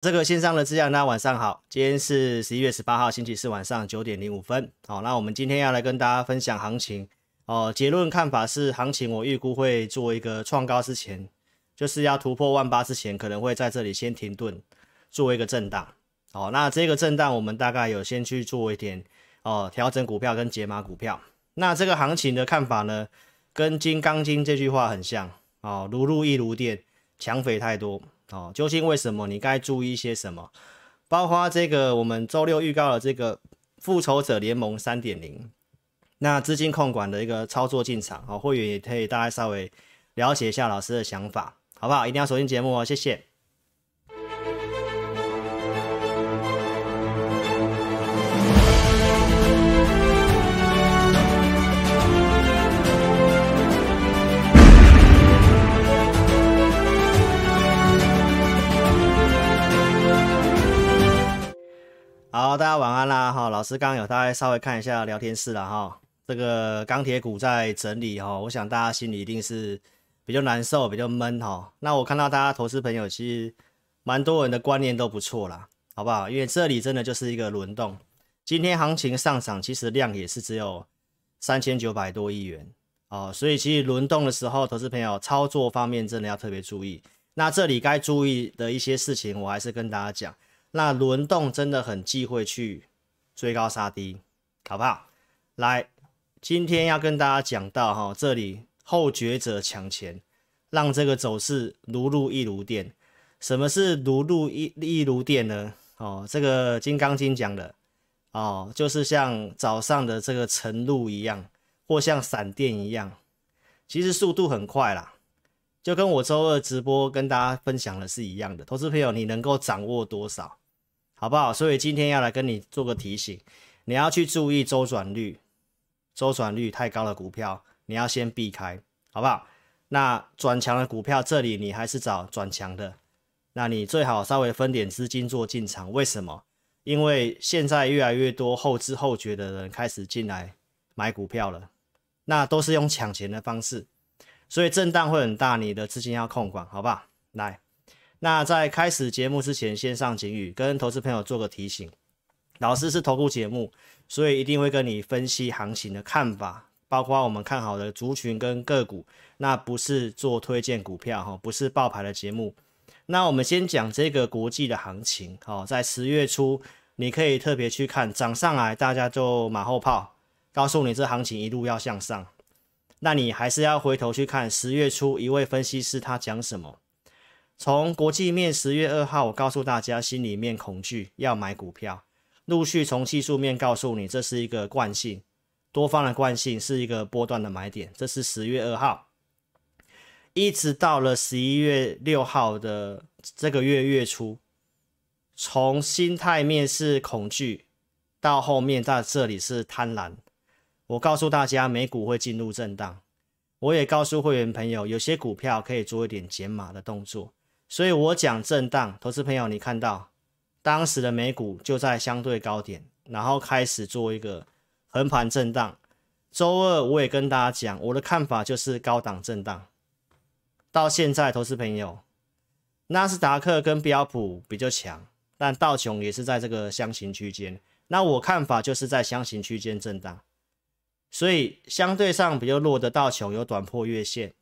这个线上的资料，大家晚上好。今天是十一月十八号，星期四晚上九点零五分。好，那我们今天要来跟大家分享行情。哦，结论看法是，行情我预估会做一个创高之前，就是要突破万八之前，可能会在这里先停顿，做一个震荡。好，那这个震荡我们大概有先去做一点哦调整股票跟解码股票。那这个行情的看法呢，跟《金刚经》这句话很像。哦，如入亦如电，抢匪太多。哦，究竟为什么？你该注意些什么？包括这个，我们周六预告的这个复仇者联盟三点零，那资金控管的一个操作进场，哦，会员也可以大概稍微了解一下老师的想法，好不好？一定要锁定节目哦，谢谢。好，大家晚安啦！哈，老师刚刚有大概稍微看一下聊天室了哈。这个钢铁股在整理哈，我想大家心里一定是比较难受、比较闷哈。那我看到大家投资朋友其实蛮多人的观念都不错啦，好不好？因为这里真的就是一个轮动。今天行情上涨，其实量也是只有三千九百多亿元哦，所以其实轮动的时候，投资朋友操作方面真的要特别注意。那这里该注意的一些事情，我还是跟大家讲。那轮动真的很忌讳去追高杀低，好不好？来，今天要跟大家讲到哈，这里后觉者抢钱，让这个走势如入亦如电。什么是如入亦亦如电呢？哦，这个《金刚经》讲的哦，就是像早上的这个晨露一样，或像闪电一样，其实速度很快啦。就跟我周二直播跟大家分享的是一样的。投资朋友，你能够掌握多少？好不好？所以今天要来跟你做个提醒，你要去注意周转率，周转率太高的股票，你要先避开，好不好？那转强的股票，这里你还是找转强的，那你最好稍微分点资金做进场。为什么？因为现在越来越多后知后觉的人开始进来买股票了，那都是用抢钱的方式，所以震荡会很大，你的资金要控管，好不好？来。那在开始节目之前，先上警语，跟投资朋友做个提醒。老师是投顾节目，所以一定会跟你分析行情的看法，包括我们看好的族群跟个股。那不是做推荐股票哈，不是报牌的节目。那我们先讲这个国际的行情。哦，在十月初，你可以特别去看涨上来，大家就马后炮，告诉你这行情一路要向上。那你还是要回头去看十月初一位分析师他讲什么。从国际面十月二号，我告诉大家心里面恐惧要买股票，陆续从技术面告诉你这是一个惯性，多方的惯性是一个波段的买点，这是十月二号，一直到了十一月六号的这个月月初，从心态面是恐惧，到后面在这里是贪婪，我告诉大家美股会进入震荡，我也告诉会员朋友有些股票可以做一点减码的动作。所以我讲震荡，投资朋友，你看到当时的美股就在相对高点，然后开始做一个横盘震荡。周二我也跟大家讲，我的看法就是高档震荡。到现在，投资朋友，纳斯达克跟标普比较强，但道琼也是在这个箱型区间。那我看法就是在箱型区间震荡，所以相对上比较弱的道琼有短破月线。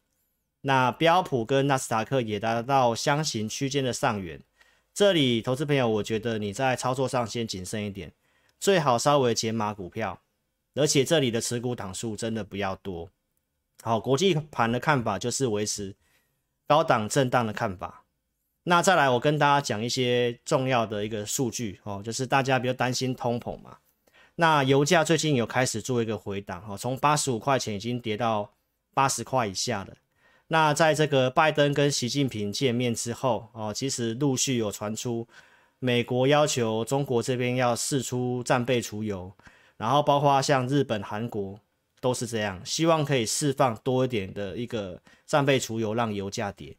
那标普跟纳斯达克也达到箱型区间的上缘，这里投资朋友，我觉得你在操作上先谨慎一点，最好稍微减码股票，而且这里的持股档数真的不要多。好，国际盘的看法就是维持高档震荡的看法。那再来，我跟大家讲一些重要的一个数据哦，就是大家比较担心通膨嘛。那油价最近有开始做一个回档哦，从八十五块钱已经跌到八十块以下了。那在这个拜登跟习近平见面之后，哦，其实陆续有传出，美国要求中国这边要释出战备储油，然后包括像日本、韩国都是这样，希望可以释放多一点的一个战备储油，让油价跌。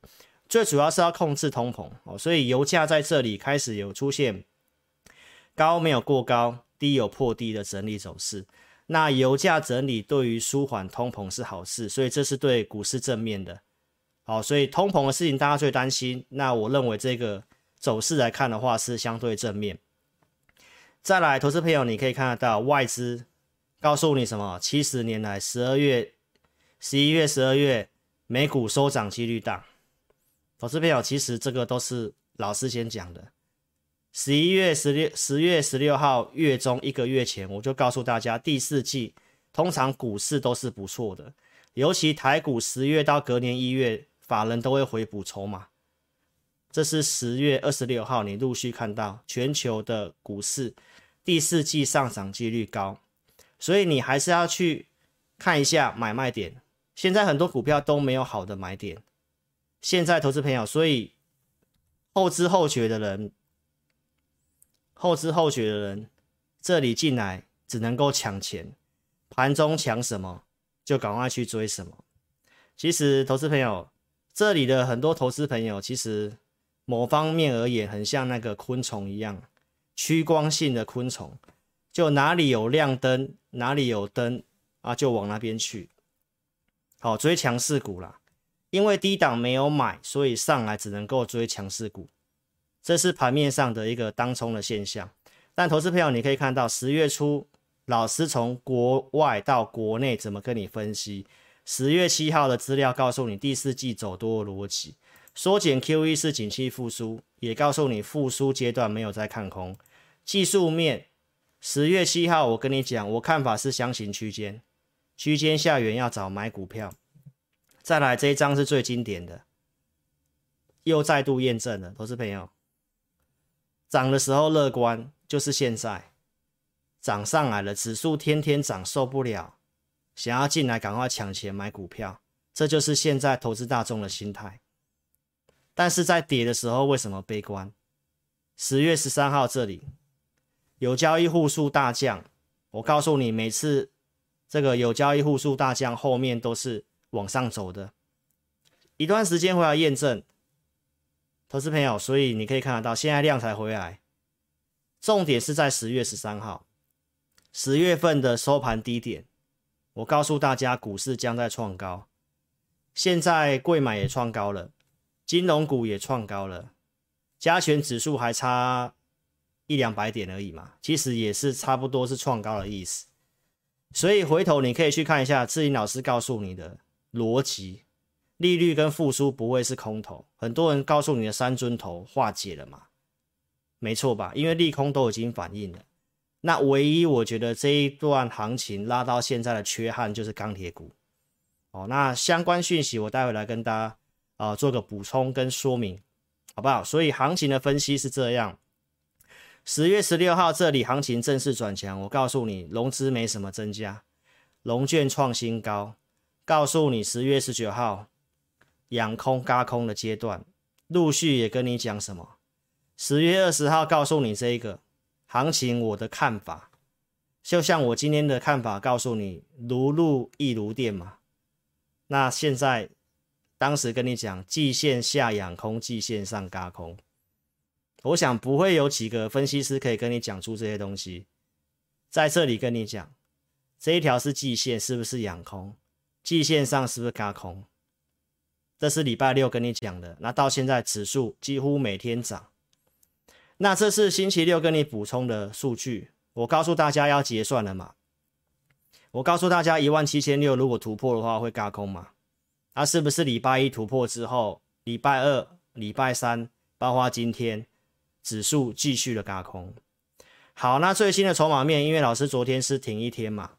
最主要是要控制通膨哦，所以油价在这里开始有出现高没有过高，低有破低的整理走势。那油价整理对于舒缓通膨是好事，所以这是对股市正面的。好，所以通膨的事情大家最担心。那我认为这个走势来看的话是相对正面。再来，投资朋友，你可以看得到外资告诉你什么？七十年来十二月、十一月、十二月美股收涨几率大。投资朋友，其实这个都是老师先讲的。十一月十六、十月十六号月中一个月前，我就告诉大家，第四季通常股市都是不错的，尤其台股十月到隔年一月，法人都会回补筹码。这是十月二十六号，你陆续看到全球的股市第四季上涨几率高，所以你还是要去看一下买卖点。现在很多股票都没有好的买点。现在投资朋友，所以后知后觉的人，后知后觉的人，这里进来只能够抢钱，盘中抢什么就赶快去追什么。其实投资朋友，这里的很多投资朋友其实。某方面而言，很像那个昆虫一样，趋光性的昆虫，就哪里有亮灯，哪里有灯啊，就往那边去。好，追强势股啦，因为低档没有买，所以上来只能够追强势股，这是盘面上的一个当冲的现象。但投资朋友，你可以看到十月初老师从国外到国内怎么跟你分析，十月七号的资料告诉你第四季走多的逻辑。缩减 QE 是景气复苏，也告诉你复苏阶段没有在看空。技术面，十月七号我跟你讲，我看法是箱型区间，区间下缘要找买股票。再来这一张是最经典的，又再度验证了，投资朋友，涨的时候乐观，就是现在涨上来了，指数天天涨受不了，想要进来赶快抢钱买股票，这就是现在投资大众的心态。但是在跌的时候，为什么悲观？十月十三号这里有交易户数大降，我告诉你，每次这个有交易户数大降，后面都是往上走的。一段时间回来验证，投资朋友，所以你可以看得到，现在量才回来。重点是在十月十三号，十月份的收盘低点，我告诉大家，股市将在创高。现在贵买也创高了。金融股也创高了，加权指数还差一两百点而已嘛，其实也是差不多是创高的意思。所以回头你可以去看一下志霖老师告诉你的逻辑，利率跟复苏不会是空头。很多人告诉你的三尊头化解了嘛，没错吧？因为利空都已经反映了。那唯一我觉得这一段行情拉到现在的缺憾就是钢铁股。哦，那相关讯息我待会来跟大家。啊，做个补充跟说明，好不好？所以行情的分析是这样：十月十六号这里行情正式转强，我告诉你，融资没什么增加，融券创新高。告诉你，十月十九号养空轧空的阶段，陆续也跟你讲什么？十月二十号告诉你这一个行情我的看法，就像我今天的看法，告诉你如露亦如电嘛。那现在。当时跟你讲，季线下养空，季线上轧空。我想不会有几个分析师可以跟你讲出这些东西。在这里跟你讲，这一条是季线，是不是养空？季线上是不是轧空？这是礼拜六跟你讲的。那到现在指数几乎每天涨。那这是星期六跟你补充的数据。我告诉大家要结算了嘛？我告诉大家一万七千六如果突破的话会轧空嘛？那、啊、是不是礼拜一突破之后，礼拜二、礼拜三，包括今天，指数继续的轧空？好，那最新的筹码面，因为老师昨天是停一天嘛，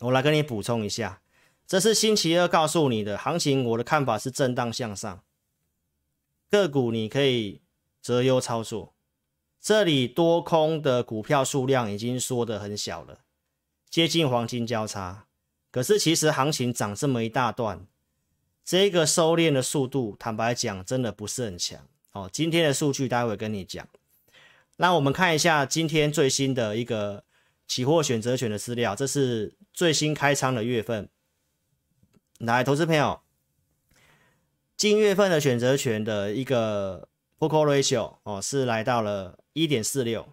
我来跟你补充一下，这是星期二告诉你的行情，我的看法是震荡向上，个股你可以择优操作。这里多空的股票数量已经缩得很小了，接近黄金交叉，可是其实行情涨这么一大段。这个收敛的速度，坦白讲，真的不是很强。哦，今天的数据待会跟你讲。那我们看一下今天最新的一个期货选择权的资料，这是最新开仓的月份。来，投资朋友，近月份的选择权的一个 p o c o ratio 哦，是来到了一点四六。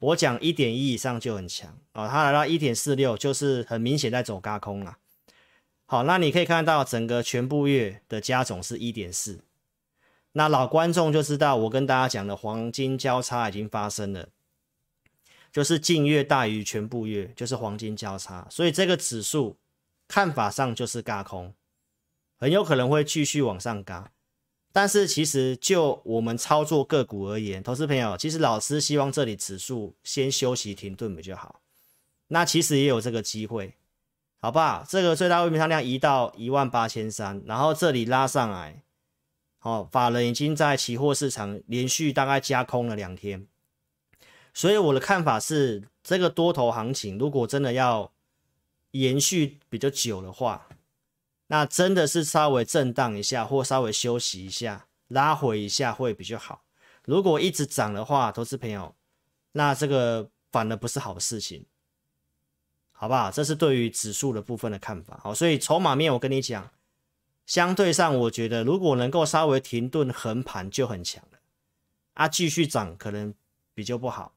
我讲一点一以上就很强哦，它来到一点四六，就是很明显在走轧空了。好，那你可以看到整个全部月的加总是一点四，那老观众就知道，我跟大家讲的黄金交叉已经发生了，就是近月大于全部月，就是黄金交叉，所以这个指数看法上就是轧空，很有可能会继续往上嘎。但是其实就我们操作个股而言，投资朋友，其实老师希望这里指数先休息停顿比较好。那其实也有这个机会，好不好？这个最大未平仓量移到一万八千三，然后这里拉上来。哦，法人已经在期货市场连续大概加空了两天，所以我的看法是，这个多头行情如果真的要延续比较久的话，那真的是稍微震荡一下，或稍微休息一下，拉回一下会比较好。如果一直涨的话，投资朋友，那这个反而不是好事情，好不好？这是对于指数的部分的看法。好，所以筹码面我跟你讲。相对上，我觉得如果能够稍微停顿横盘就很强了，啊，继续涨可能比较不好，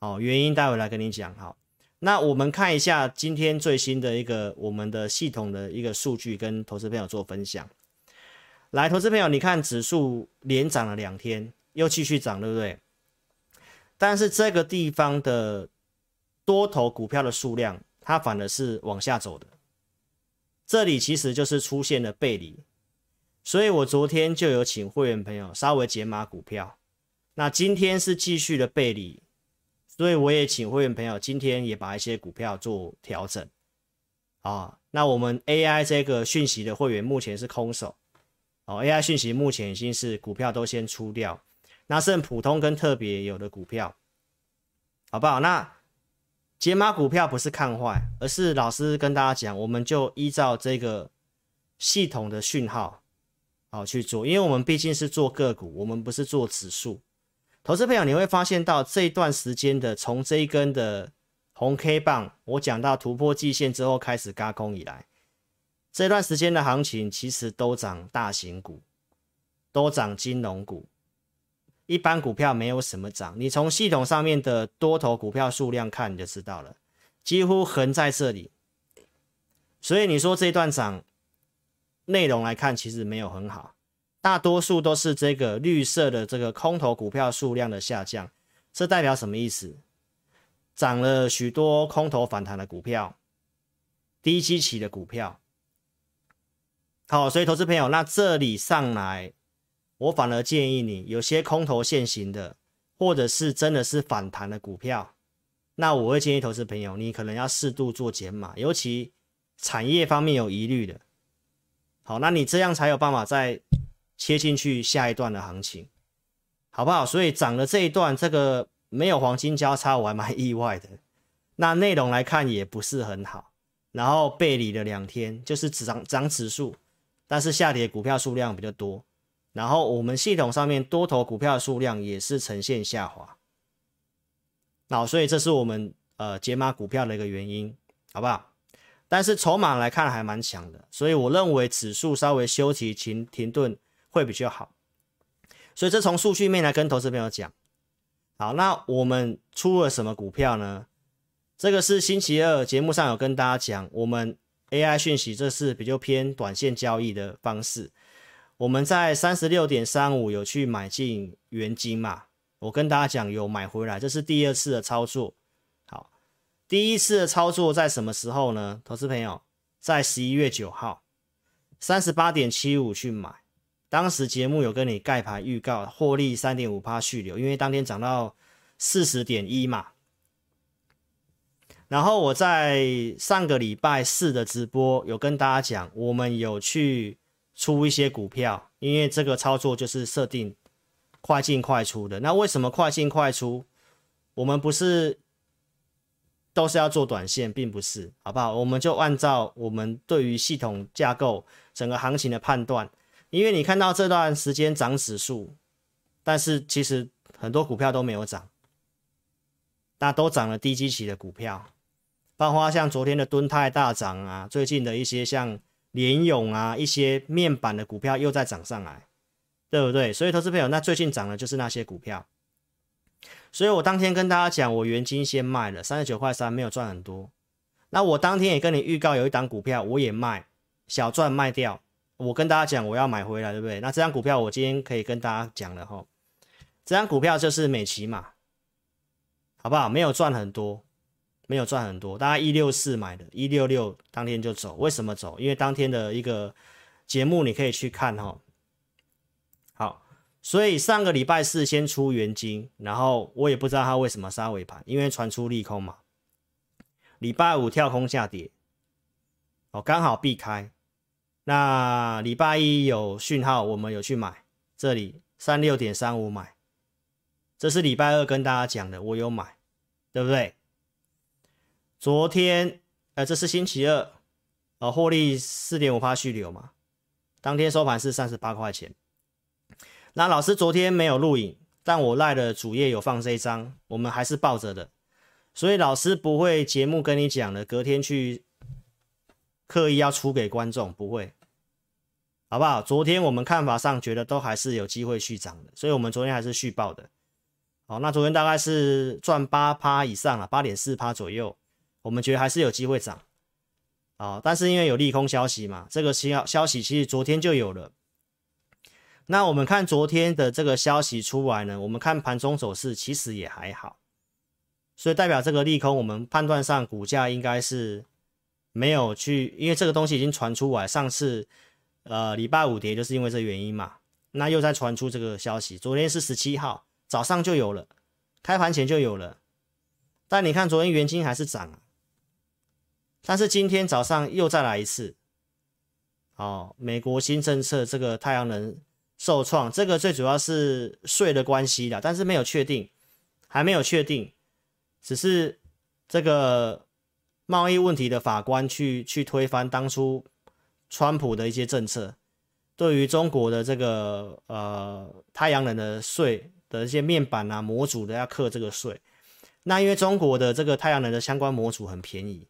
哦，原因待会来跟你讲。好，那我们看一下今天最新的一个我们的系统的一个数据，跟投资朋友做分享。来，投资朋友，你看指数连涨了两天，又继续涨，对不对？但是这个地方的多头股票的数量，它反而是往下走的。这里其实就是出现了背离，所以我昨天就有请会员朋友稍微解码股票，那今天是继续的背离，所以我也请会员朋友今天也把一些股票做调整，啊，那我们 AI 这个讯息的会员目前是空手，哦，AI 讯息目前已经是股票都先出掉，那剩普通跟特别有的股票，好不好？那。解码股票不是看坏，而是老师跟大家讲，我们就依照这个系统的讯号好去做，因为我们毕竟是做个股，我们不是做指数。投资朋友，你会发现到这一段时间的从这一根的红 K 棒，我讲到突破季线之后开始轧空以来，这段时间的行情其实都涨大型股，都涨金融股。一般股票没有什么涨，你从系统上面的多头股票数量看，你就知道了，几乎横在这里。所以你说这一段涨，内容来看其实没有很好，大多数都是这个绿色的这个空头股票数量的下降，这代表什么意思？涨了许多空头反弹的股票，低基期的股票。好，所以投资朋友，那这里上来。我反而建议你，有些空头现行的，或者是真的是反弹的股票，那我会建议投资朋友，你可能要适度做减码，尤其产业方面有疑虑的。好，那你这样才有办法在切进去下一段的行情，好不好？所以涨了这一段，这个没有黄金交叉，我还蛮意外的。那内容来看也不是很好，然后背离了两天，就是只涨涨指数，但是下跌股票数量比较多。然后我们系统上面多头股票数量也是呈现下滑，那所以这是我们呃解码股票的一个原因，好不好？但是筹码来看还蛮强的，所以我认为指数稍微休息停停顿会比较好。所以这从数据面来跟投资朋友讲，好，那我们出了什么股票呢？这个是星期二节目上有跟大家讲，我们 AI 讯息这是比较偏短线交易的方式。我们在三十六点三五有去买进元金嘛？我跟大家讲有买回来，这是第二次的操作。好，第一次的操作在什么时候呢？投资朋友，在十一月九号三十八点七五去买，当时节目有跟你盖牌预告，获利三点五趴续留，因为当天涨到四十点一嘛。然后我在上个礼拜四的直播有跟大家讲，我们有去。出一些股票，因为这个操作就是设定快进快出的。那为什么快进快出？我们不是都是要做短线，并不是，好不好？我们就按照我们对于系统架构整个行情的判断。因为你看到这段时间涨指数，但是其实很多股票都没有涨，那都涨了低基期的股票，包括像昨天的敦泰大涨啊，最近的一些像。联咏啊，一些面板的股票又在涨上来，对不对？所以投资朋友，那最近涨的就是那些股票。所以我当天跟大家讲，我元金先卖了三十九块三，没有赚很多。那我当天也跟你预告，有一档股票我也卖，小赚卖掉，我跟大家讲我要买回来，对不对？那这张股票我今天可以跟大家讲了哈，这张股票就是美琪嘛，好不好？没有赚很多，没有赚很多，大家一六四买的，一六六当天就走，为什么走？因为当天的一个节目你可以去看哈。好，所以上个礼拜四先出原金，然后我也不知道它为什么杀尾盘，因为传出利空嘛。礼拜五跳空下跌，哦，刚好避开。那礼拜一有讯号，我们有去买，这里三六点三五买，这是礼拜二跟大家讲的，我有买，对不对？昨天，呃，这是星期二，呃，获利四点五趴续流嘛，当天收盘是三十八块钱。那老师昨天没有录影，但我赖的主页有放这一张，我们还是抱着的，所以老师不会节目跟你讲的，隔天去刻意要出给观众，不会。好不好？昨天我们看法上觉得都还是有机会续涨的，所以我们昨天还是续报的。好，那昨天大概是赚八趴以上了，八点四趴左右，我们觉得还是有机会涨。啊，但是因为有利空消息嘛，这个消消息其实昨天就有了。那我们看昨天的这个消息出来呢，我们看盘中走势其实也还好，所以代表这个利空，我们判断上股价应该是没有去，因为这个东西已经传出来，上次。呃，礼拜五跌就是因为这原因嘛，那又在传出这个消息。昨天是十七号早上就有了，开盘前就有了。但你看昨天元金还是涨，但是今天早上又再来一次。哦，美国新政策这个太阳能受创，这个最主要是税的关系啦，但是没有确定，还没有确定，只是这个贸易问题的法官去去推翻当初。川普的一些政策，对于中国的这个呃太阳能的税的一些面板啊模组的要克这个税，那因为中国的这个太阳能的相关模组很便宜，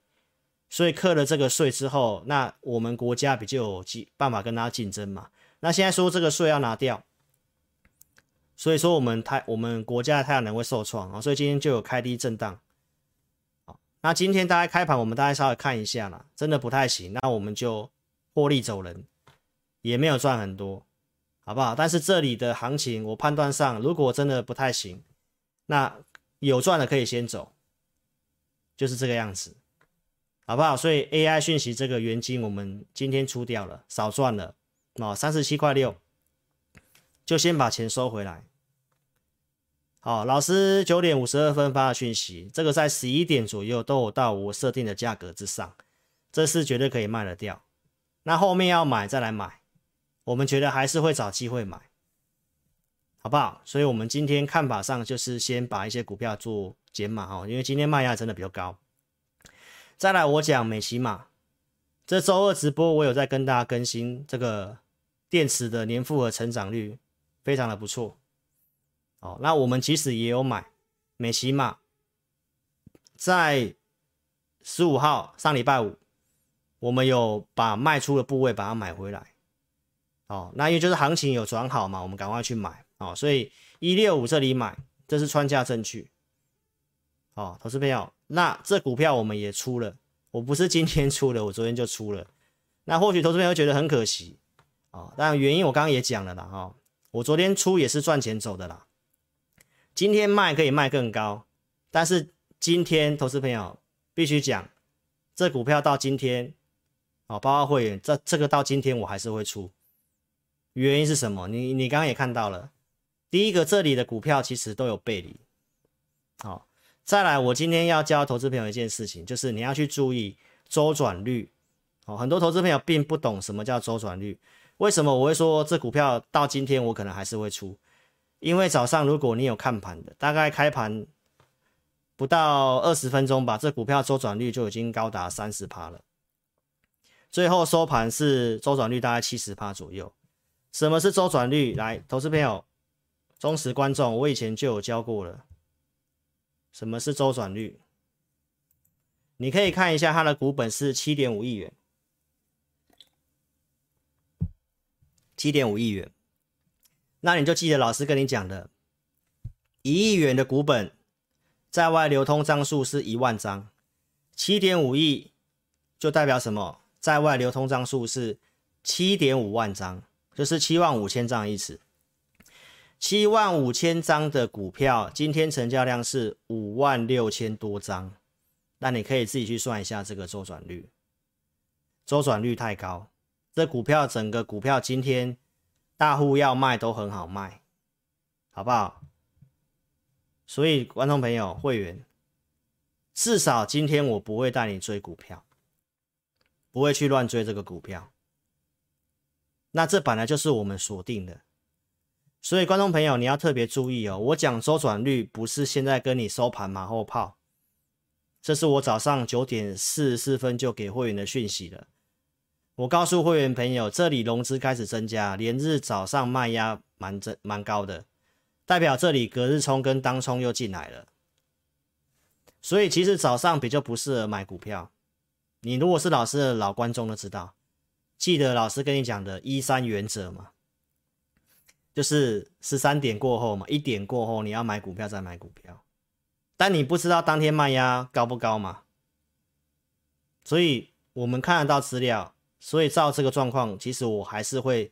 所以克了这个税之后，那我们国家比较有办法跟他竞争嘛。那现在说这个税要拿掉，所以说我们太我们国家的太阳能会受创啊，所以今天就有开低震荡。那今天大家开盘，我们大家稍微看一下啦，真的不太行，那我们就。获利走人，也没有赚很多，好不好？但是这里的行情，我判断上，如果真的不太行，那有赚的可以先走，就是这个样子，好不好？所以 AI 讯息这个元金，我们今天出掉了，少赚了哦，三十七块六，就先把钱收回来。哦，老师九点五十二分发的讯息，这个在十一点左右都有到我设定的价格之上，这是绝对可以卖得掉。那后面要买再来买，我们觉得还是会找机会买，好不好？所以，我们今天看法上就是先把一些股票做减码哦，因为今天卖压真的比较高。再来，我讲美琪玛，这周二直播我有在跟大家更新这个电池的年复合成长率，非常的不错。哦，那我们其实也有买美琪玛，在十五号上礼拜五。我们有把卖出的部位把它买回来，哦，那因为就是行情有转好嘛，我们赶快去买，哦，所以一六五这里买，这是穿价证据，哦，投资朋友，那这股票我们也出了，我不是今天出的，我昨天就出了，那或许投资朋友觉得很可惜，哦，但原因我刚刚也讲了啦，哈、哦，我昨天出也是赚钱走的啦，今天卖可以卖更高，但是今天投资朋友必须讲，这股票到今天。哦，包括会员，这这个到今天我还是会出，原因是什么？你你刚刚也看到了，第一个这里的股票其实都有背离，好，再来我今天要教投资朋友一件事情，就是你要去注意周转率，哦，很多投资朋友并不懂什么叫周转率，为什么我会说这股票到今天我可能还是会出？因为早上如果你有看盘的，大概开盘不到二十分钟吧，这股票周转率就已经高达三十趴了。最后收盘是周转率大概七十趴左右。什么是周转率？来，投资朋友、忠实观众，我以前就有教过了。什么是周转率？你可以看一下它的股本是七点五亿元，七点五亿元。那你就记得老师跟你讲的，一亿元的股本，在外流通张数是一万张，七点五亿就代表什么？在外流通张数是七点五万张，就是七万五千张的意思。七万五千张的股票，今天成交量是五万六千多张，那你可以自己去算一下这个周转率，周转率太高，这股票整个股票今天大户要卖都很好卖，好不好？所以观众朋友、会员，至少今天我不会带你追股票，不会去乱追这个股票。那这本来就是我们锁定的，所以观众朋友你要特别注意哦。我讲周转率不是现在跟你收盘马后炮，这是我早上九点四十四分就给会员的讯息了。我告诉会员朋友，这里融资开始增加，连日早上卖压蛮增蛮高的。代表这里隔日冲跟当冲又进来了，所以其实早上比较不适合买股票。你如果是老师的老观众都知道，记得老师跟你讲的一三原则嘛，就是十三点过后嘛，一点过后你要买股票再买股票，但你不知道当天卖压高不高嘛，所以我们看得到资料，所以照这个状况，其实我还是会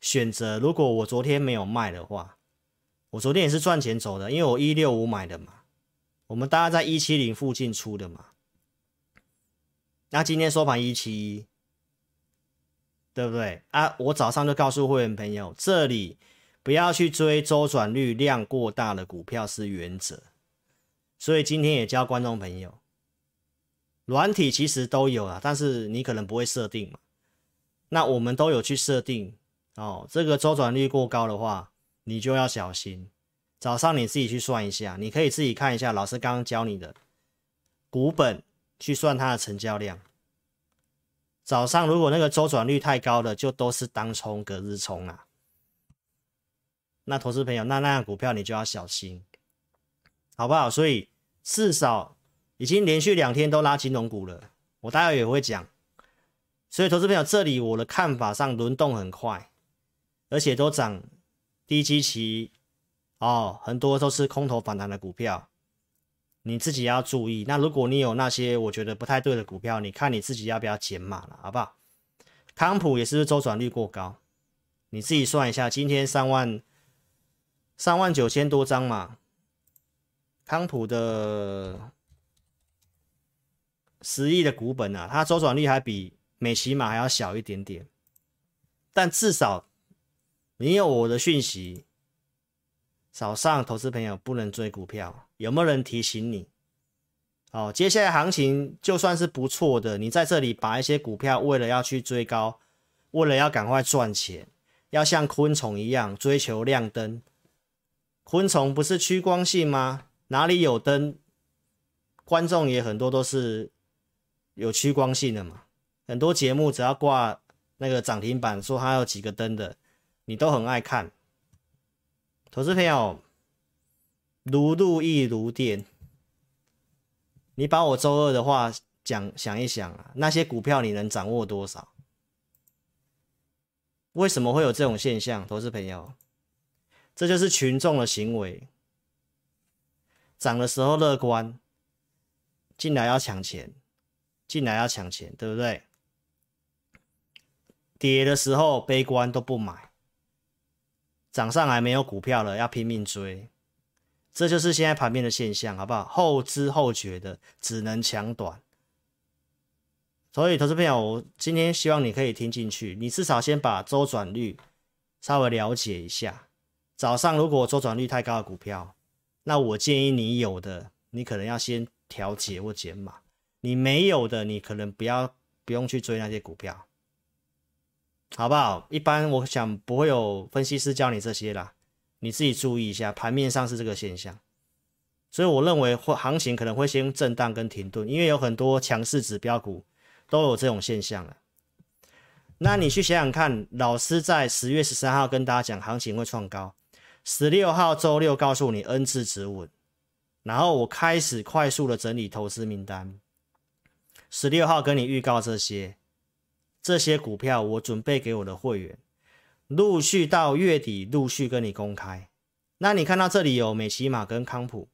选择，如果我昨天没有卖的话。我昨天也是赚钱走的，因为我一六五买的嘛，我们大概在一七零附近出的嘛，那今天收盘一七一，对不对啊？我早上就告诉会员朋友，这里不要去追周转率量过大的股票是原则，所以今天也教观众朋友，软体其实都有啊，但是你可能不会设定嘛，那我们都有去设定哦，这个周转率过高的话。你就要小心，早上你自己去算一下，你可以自己看一下老师刚刚教你的股本去算它的成交量。早上如果那个周转率太高的，就都是当冲隔日冲啊。那投资朋友，那那样股票你就要小心，好不好？所以至少已经连续两天都拉金融股了，我待会也会讲。所以投资朋友，这里我的看法上轮动很快，而且都涨。低基期哦，很多都是空头反弹的股票，你自己要注意。那如果你有那些我觉得不太对的股票，你看你自己要不要减码了，好不好？康普也是周转率过高，你自己算一下，今天三万三万九千多张嘛，康普的十亿的股本啊，它周转率还比美琪玛还要小一点点，但至少。你有我的讯息，早上投资朋友不能追股票，有没有人提醒你？哦，接下来行情就算是不错的，你在这里把一些股票为了要去追高，为了要赶快赚钱，要像昆虫一样追求亮灯。昆虫不是趋光性吗？哪里有灯，观众也很多都是有趋光性的嘛。很多节目只要挂那个涨停板，说它有几个灯的。你都很爱看，投资朋友，如露亦如电。你把我周二的话讲想一想啊，那些股票你能掌握多少？为什么会有这种现象？投资朋友，这就是群众的行为。涨的时候乐观，进来要抢钱，进来要抢钱，对不对？跌的时候悲观都不买。涨上来没有股票了，要拼命追，这就是现在盘面的现象，好不好？后知后觉的，只能抢短。所以，投资朋友，我今天希望你可以听进去，你至少先把周转率稍微了解一下。早上如果周转率太高的股票，那我建议你有的，你可能要先调节或减码；你没有的，你可能不要不用去追那些股票。好不好？一般我想不会有分析师教你这些啦，你自己注意一下，盘面上是这个现象，所以我认为会行情可能会先震荡跟停顿，因为有很多强势指标股都有这种现象了。那你去想想看，老师在十月十三号跟大家讲行情会创高，十六号周六告诉你 N 字止稳，然后我开始快速的整理投资名单，十六号跟你预告这些。这些股票我准备给我的会员，陆续到月底陆续跟你公开。那你看到这里有美琪玛跟康普，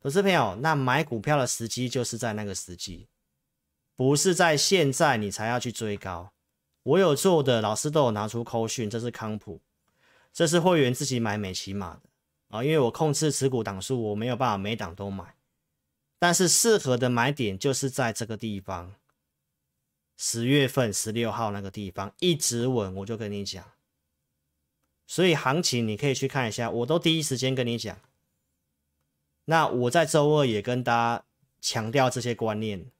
投资朋友，那买股票的时机就是在那个时机，不是在现在你才要去追高，我有做的老师都有拿出扣讯，这是康普，这是会员自己买美琪玛的。啊，因为我控制持股档数，我没有办法每档都买，但是适合的买点就是在这个地方，十月份十六号那个地方一直稳，我就跟你讲，所以行情你可以去看一下，我都第一时间跟你讲。那我在周二也跟大家强调这些观念，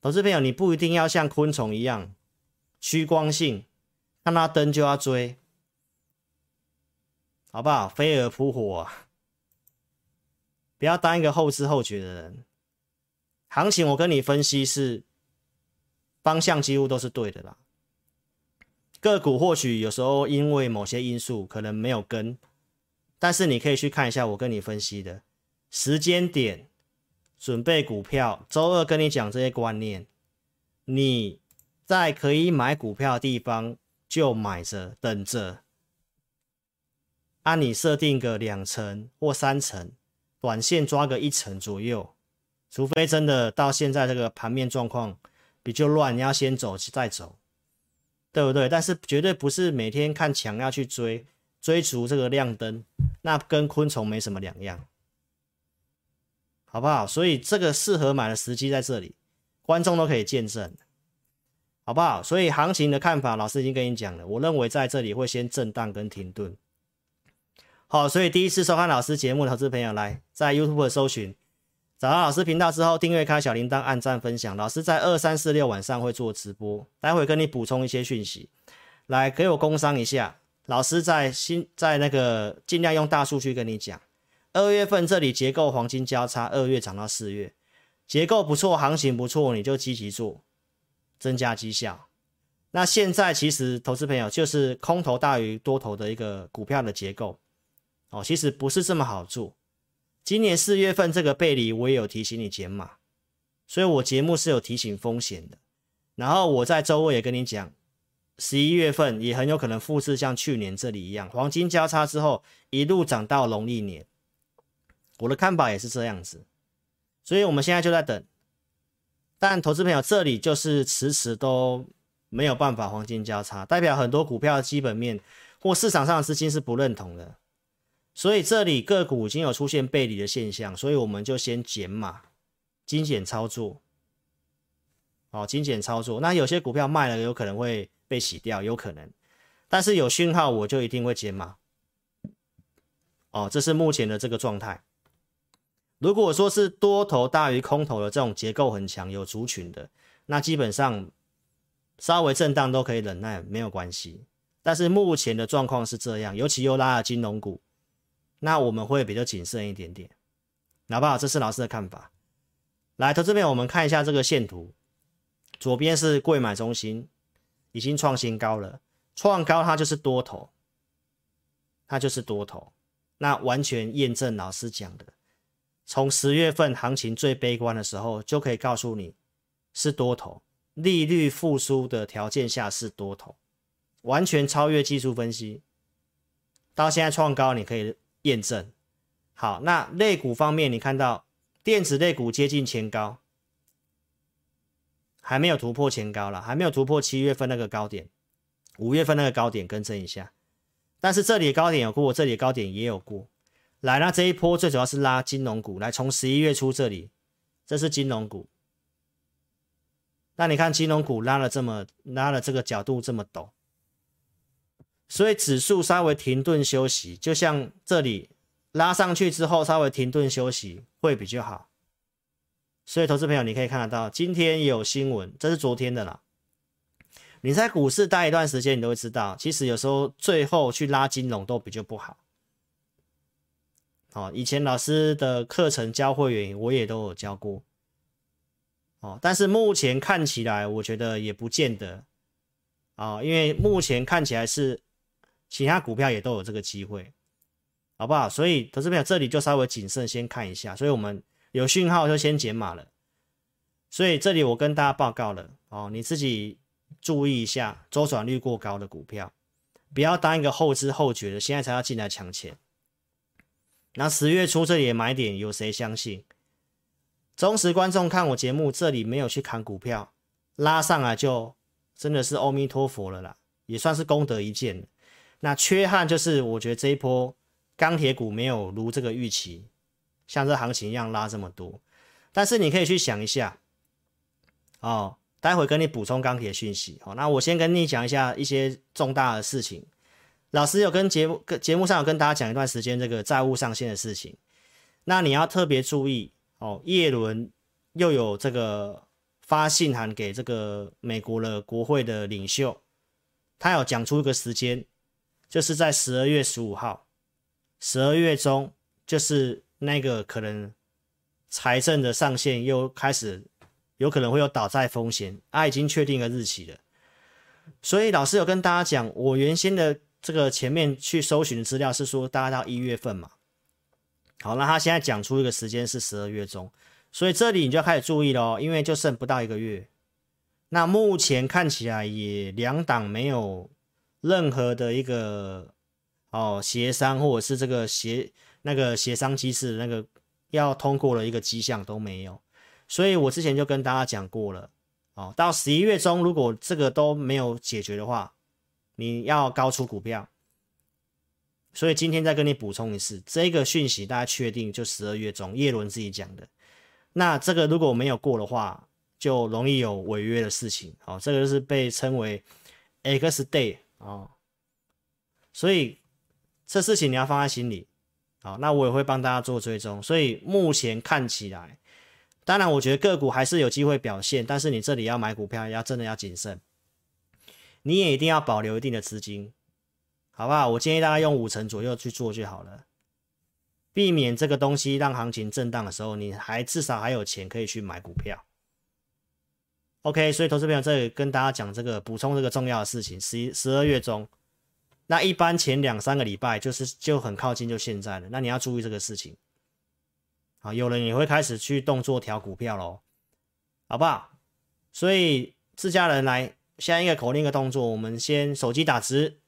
投资朋友，你不一定要像昆虫一样趋光性，看到灯就要追，好不好？飞蛾扑火，不要当一个后知后觉的人。行情我跟你分析是方向几乎都是对的啦，个股或许有时候因为某些因素可能没有跟，但是你可以去看一下我跟你分析的。时间点，准备股票。周二跟你讲这些观念，你在可以买股票的地方就买着，等着。按你设定个两成或三成，短线抓个一成左右。除非真的到现在这个盘面状况比较乱，你要先走再走，对不对？但是绝对不是每天看强要去追，追逐这个亮灯，那跟昆虫没什么两样。好不好？所以这个适合买的时机在这里，观众都可以见证，好不好？所以行情的看法，老师已经跟你讲了。我认为在这里会先震荡跟停顿。好，所以第一次收看老师节目的投资朋友，来在 YouTube 搜寻，找到老师频道之后，订阅开小铃铛，按赞分享。老师在二三四六晚上会做直播，待会跟你补充一些讯息。来给我工商一下，老师在新在那个尽量用大数据跟你讲。二月份这里结构黄金交叉，二月涨到四月，结构不错，行情不错，你就积极做，增加绩效。那现在其实投资朋友就是空头大于多头的一个股票的结构哦，其实不是这么好做。今年四月份这个背离，我也有提醒你减码，所以我节目是有提醒风险的。然后我在周二也跟你讲，十一月份也很有可能复制像去年这里一样，黄金交叉之后一路涨到农历年。我的看法也是这样子，所以我们现在就在等。但投资朋友这里就是迟迟都没有办法黄金交叉，代表很多股票基本面或市场上的资金是不认同的。所以这里个股已经有出现背离的现象，所以我们就先减码，精简操作。哦，精简操作。那有些股票卖了，有可能会被洗掉，有可能。但是有讯号，我就一定会减码。哦，这是目前的这个状态。如果说是多头大于空头的这种结构很强、有族群的，那基本上稍微震荡都可以忍耐，没有关系。但是目前的状况是这样，尤其又拉了金融股，那我们会比较谨慎一点点，好不好？这是老师的看法。来，投资朋友，我们看一下这个线图，左边是贵买中心，已经创新高了，创高它就是多头，它就是多头，那完全验证老师讲的。从十月份行情最悲观的时候，就可以告诉你是多头，利率复苏的条件下是多头，完全超越技术分析。到现在创高，你可以验证。好，那类股方面，你看到电子类股接近前高，还没有突破前高了，还没有突破七月份那个高点，五月份那个高点更正一下。但是这里的高点有过，这里的高点也有过。来，那这一波最主要是拉金融股。来，从十一月初这里，这是金融股。那你看金融股拉了这么拉了这个角度这么陡，所以指数稍微停顿休息，就像这里拉上去之后稍微停顿休息会比较好。所以投资朋友你可以看得到，今天有新闻，这是昨天的啦。你在股市待一段时间，你都会知道，其实有时候最后去拉金融都比较不好。哦，以前老师的课程教会员，我也都有教过。哦，但是目前看起来，我觉得也不见得。啊，因为目前看起来是其他股票也都有这个机会，好不好？所以投资朋友这里就稍微谨慎，先看一下。所以我们有讯号就先减码了。所以这里我跟大家报告了，哦，你自己注意一下周转率过高的股票，不要当一个后知后觉的，现在才要进来抢钱。那十月初这里的买点有谁相信？忠实观众看我节目，这里没有去砍股票，拉上来就真的是阿弥陀佛了啦，也算是功德一件。那缺憾就是，我觉得这一波钢铁股没有如这个预期，像这行情一样拉这么多。但是你可以去想一下，哦，待会跟你补充钢铁讯息。好，那我先跟你讲一下一些重大的事情。老师有跟节目跟节目上有跟大家讲一段时间这个债务上限的事情，那你要特别注意哦。叶伦又有这个发信函给这个美国的国会的领袖，他有讲出一个时间。就是在十二月十五号，十二月中，就是那个可能财政的上限又开始有可能会有倒债风险，他已经确定了日期了。所以老师有跟大家讲，我原先的这个前面去搜寻的资料是说大概到一月份嘛。好，那他现在讲出一个时间是十二月中，所以这里你就要开始注意了哦，因为就剩不到一个月。那目前看起来也两党没有。任何的一个哦协商或者是这个协那个协商机制那个要通过的一个迹象都没有，所以我之前就跟大家讲过了哦，到十一月中如果这个都没有解决的话，你要高出股票。所以今天再跟你补充一次，这个讯息大家确定就十二月中，叶伦自己讲的。那这个如果没有过的话，就容易有违约的事情。哦，这个就是被称为 X day。哦，所以这事情你要放在心里，好，那我也会帮大家做追踪。所以目前看起来，当然我觉得个股还是有机会表现，但是你这里要买股票要真的要谨慎，你也一定要保留一定的资金，好不好？我建议大家用五成左右去做就好了，避免这个东西让行情震荡的时候，你还至少还有钱可以去买股票。OK，所以投资朋友这里跟大家讲这个补充这个重要的事情，十一十二月中，那一般前两三个礼拜就是就很靠近就现在了，那你要注意这个事情。好，有人也会开始去动作调股票喽，好不好？所以自家人来，下一个口令一个动作，我们先手机打直，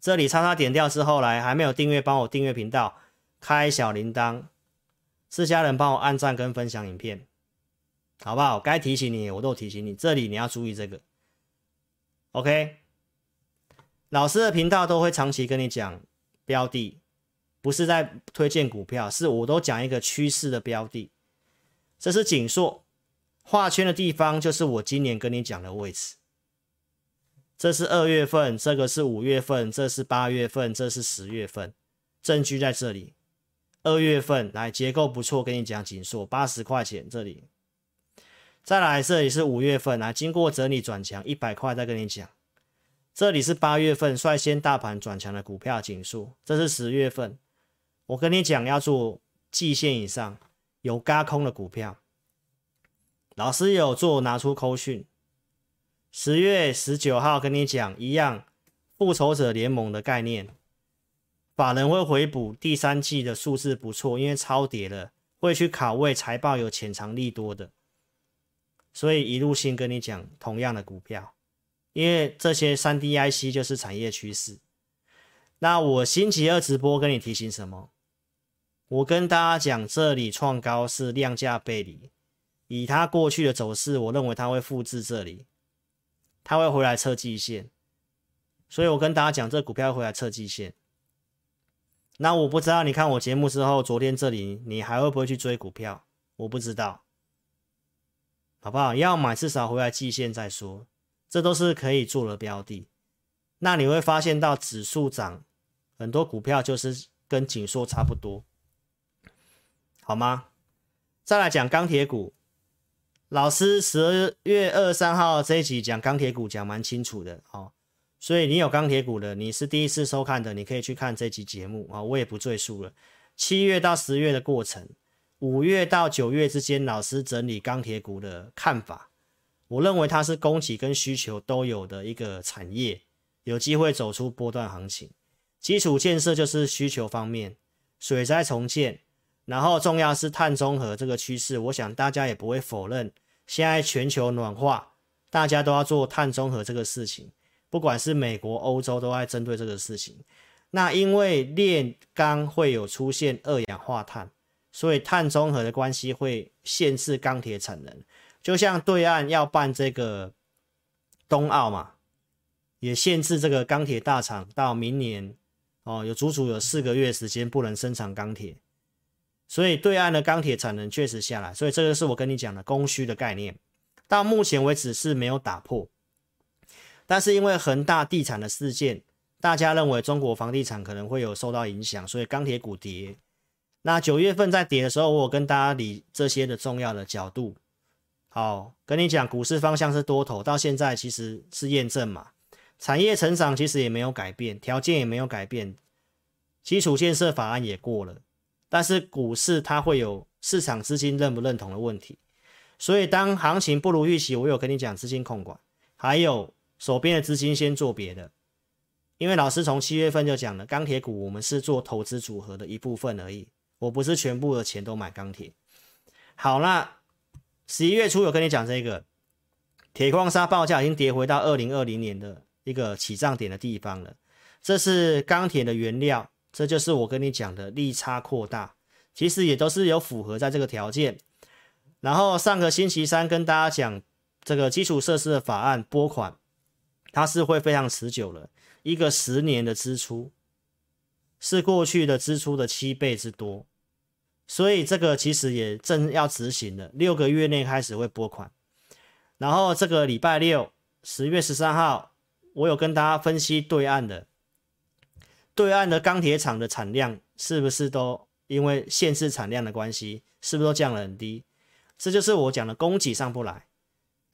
这里叉叉点掉之后来，还没有订阅帮我订阅频道，开小铃铛，自家人帮我按赞跟分享影片。好不好？该提醒你，我都提醒你。这里你要注意这个。OK，老师的频道都会长期跟你讲标的，不是在推荐股票，是我都讲一个趋势的标的。这是景硕画圈的地方，就是我今年跟你讲的位置。这是二月份，这个是五月份，这是八月份，这是十月份，证据在这里。二月份来结构不错，跟你讲景硕八十块钱这里。再来，这里是五月份啊，经过整理转强一百块，再跟你讲，这里是八月份率先大盘转强的股票景硕，这是十月份，我跟你讲要做季线以上有轧空的股票，老师有做拿出扣讯，十月十九号跟你讲一样，复仇者联盟的概念，法人会回补第三季的数字不错，因为超跌了，会去卡位财报有潜藏利多的。所以一路性跟你讲同样的股票，因为这些三 D IC 就是产业趋势。那我星期二直播跟你提醒什么？我跟大家讲，这里创高是量价背离，以它过去的走势，我认为它会复制这里，它会回来测季线。所以我跟大家讲，这股票会回来测季线。那我不知道，你看我节目之后，昨天这里你还会不会去追股票？我不知道。好不好？要买至少回来季线再说，这都是可以做的标的。那你会发现到指数涨，很多股票就是跟紧缩差不多，好吗？再来讲钢铁股，老师十二月二十三号这一集讲钢铁股讲蛮清楚的哦，所以你有钢铁股的，你是第一次收看的，你可以去看这集节目啊，我也不赘述了。七月到十月的过程。五月到九月之间，老师整理钢铁股的看法，我认为它是供给跟需求都有的一个产业，有机会走出波段行情。基础建设就是需求方面，水灾重建，然后重要是碳中和这个趋势，我想大家也不会否认。现在全球暖化，大家都要做碳中和这个事情，不管是美国、欧洲都在针对这个事情。那因为炼钢会有出现二氧化碳。所以碳中和的关系会限制钢铁产能，就像对岸要办这个冬奥嘛，也限制这个钢铁大厂到明年哦，有足足有四个月时间不能生产钢铁，所以对岸的钢铁产能确实下来，所以这个是我跟你讲的供需的概念，到目前为止是没有打破，但是因为恒大地产的事件，大家认为中国房地产可能会有受到影响，所以钢铁股跌。那九月份在跌的时候，我有跟大家理这些的重要的角度。好，跟你讲，股市方向是多头，到现在其实是验证嘛。产业成长其实也没有改变，条件也没有改变，基础建设法案也过了，但是股市它会有市场资金认不认同的问题。所以当行情不如预期，我有跟你讲资金控管，还有手边的资金先做别的。因为老师从七月份就讲了，钢铁股我们是做投资组合的一部分而已，我不是全部的钱都买钢铁。好，那。十一月初有跟你讲这个铁矿砂报价已经跌回到二零二零年的一个起涨点的地方了。这是钢铁的原料，这就是我跟你讲的利差扩大，其实也都是有符合在这个条件。然后上个星期三跟大家讲这个基础设施的法案拨款，它是会非常持久的，一个十年的支出是过去的支出的七倍之多。所以这个其实也正要执行了，六个月内开始会拨款。然后这个礼拜六，十月十三号，我有跟大家分析对岸的，对岸的钢铁厂的产量是不是都因为限制产量的关系，是不是都降了很低？这就是我讲的供给上不来。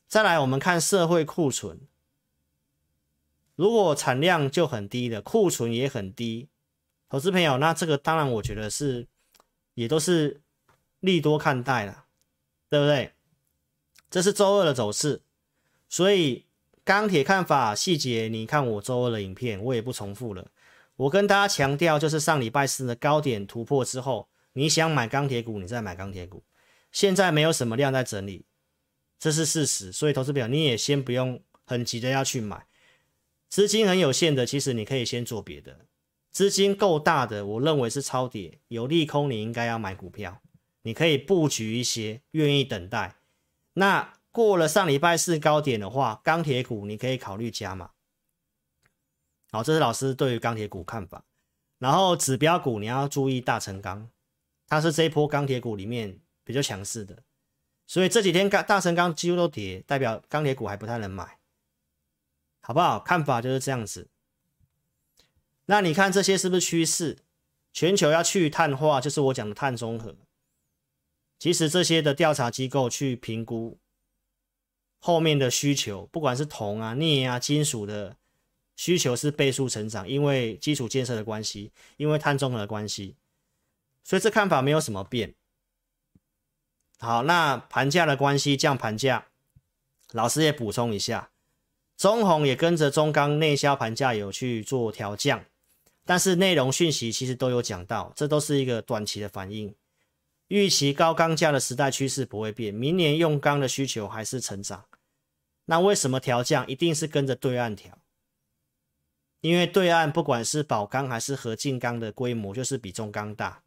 再来，我们看社会库存，如果产量就很低的，库存也很低，投资朋友，那这个当然我觉得是。也都是利多看待了，对不对？这是周二的走势，所以钢铁看法细节，你看我周二的影片，我也不重复了。我跟大家强调，就是上礼拜四的高点突破之后，你想买钢铁股，你再买钢铁股。现在没有什么量在整理，这是事实。所以投资表你也先不用很急着要去买，资金很有限的，其实你可以先做别的。资金够大的，我认为是超跌有利空，你应该要买股票。你可以布局一些，愿意等待。那过了上礼拜四高点的话，钢铁股你可以考虑加码。好，这是老师对于钢铁股看法。然后指标股你要注意大成钢，它是这一波钢铁股里面比较强势的，所以这几天钢大成钢几乎都跌，代表钢铁股还不太能买，好不好？看法就是这样子。那你看这些是不是趋势？全球要去碳化，就是我讲的碳中和。其实这些的调查机构去评估后面的需求，不管是铜啊、镍啊、金属的需求是倍数成长，因为基础建设的关系，因为碳中和的关系，所以这看法没有什么变。好，那盘价的关系降盘价，老师也补充一下，中鸿也跟着中钢内销盘价有去做调降。但是内容讯息其实都有讲到，这都是一个短期的反应。预期高钢价的时代趋势不会变，明年用钢的需求还是成长。那为什么调降？一定是跟着对岸调，因为对岸不管是宝钢还是合金钢的规模就是比中钢大，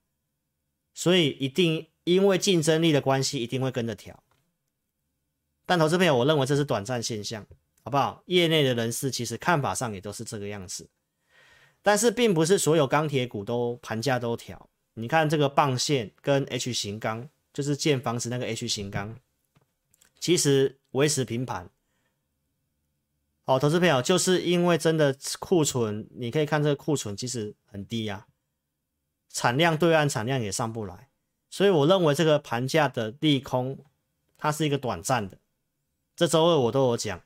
所以一定因为竞争力的关系，一定会跟着调。但投资朋友，我认为这是短暂现象，好不好？业内的人士其实看法上也都是这个样子。但是并不是所有钢铁股都盘价都调，你看这个棒线跟 H 型钢，就是建房子那个 H 型钢，其实维持平盘。好，投资朋友，就是因为真的库存，你可以看这个库存其实很低呀，产量对岸产量也上不来，所以我认为这个盘价的利空，它是一个短暂的。这周二我都有讲